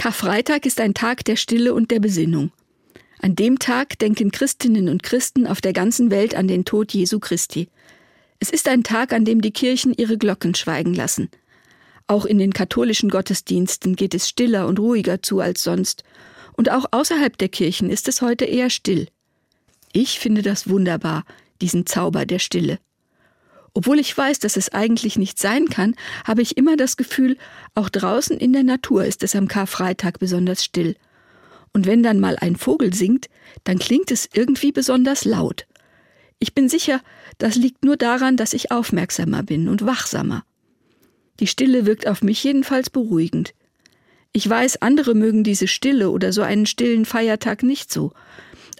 Karfreitag ist ein Tag der Stille und der Besinnung. An dem Tag denken Christinnen und Christen auf der ganzen Welt an den Tod Jesu Christi. Es ist ein Tag, an dem die Kirchen ihre Glocken schweigen lassen. Auch in den katholischen Gottesdiensten geht es stiller und ruhiger zu als sonst, und auch außerhalb der Kirchen ist es heute eher still. Ich finde das wunderbar, diesen Zauber der Stille. Obwohl ich weiß, dass es eigentlich nicht sein kann, habe ich immer das Gefühl, auch draußen in der Natur ist es am Karfreitag besonders still. Und wenn dann mal ein Vogel singt, dann klingt es irgendwie besonders laut. Ich bin sicher, das liegt nur daran, dass ich aufmerksamer bin und wachsamer. Die Stille wirkt auf mich jedenfalls beruhigend. Ich weiß, andere mögen diese Stille oder so einen stillen Feiertag nicht so,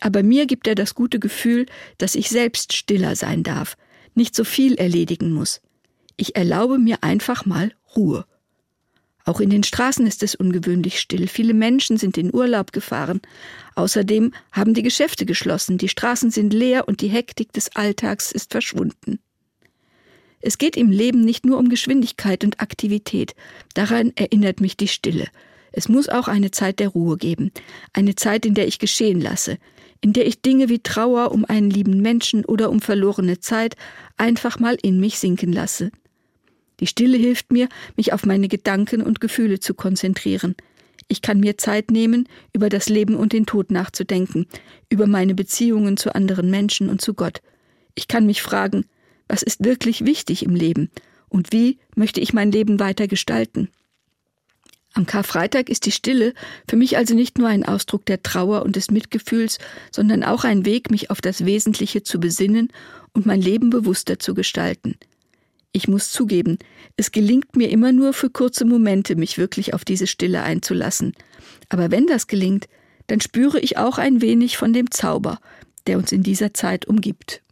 aber mir gibt er das gute Gefühl, dass ich selbst stiller sein darf, nicht so viel erledigen muss. Ich erlaube mir einfach mal Ruhe. Auch in den Straßen ist es ungewöhnlich still. Viele Menschen sind in Urlaub gefahren. Außerdem haben die Geschäfte geschlossen, die Straßen sind leer und die Hektik des Alltags ist verschwunden. Es geht im Leben nicht nur um Geschwindigkeit und Aktivität. Daran erinnert mich die Stille. Es muss auch eine Zeit der Ruhe geben, eine Zeit, in der ich geschehen lasse, in der ich Dinge wie Trauer um einen lieben Menschen oder um verlorene Zeit einfach mal in mich sinken lasse. Die Stille hilft mir, mich auf meine Gedanken und Gefühle zu konzentrieren. Ich kann mir Zeit nehmen, über das Leben und den Tod nachzudenken, über meine Beziehungen zu anderen Menschen und zu Gott. Ich kann mich fragen, was ist wirklich wichtig im Leben und wie möchte ich mein Leben weiter gestalten. Am Karfreitag ist die Stille für mich also nicht nur ein Ausdruck der Trauer und des Mitgefühls, sondern auch ein Weg, mich auf das Wesentliche zu besinnen und mein Leben bewusster zu gestalten. Ich muss zugeben, es gelingt mir immer nur für kurze Momente, mich wirklich auf diese Stille einzulassen. Aber wenn das gelingt, dann spüre ich auch ein wenig von dem Zauber, der uns in dieser Zeit umgibt.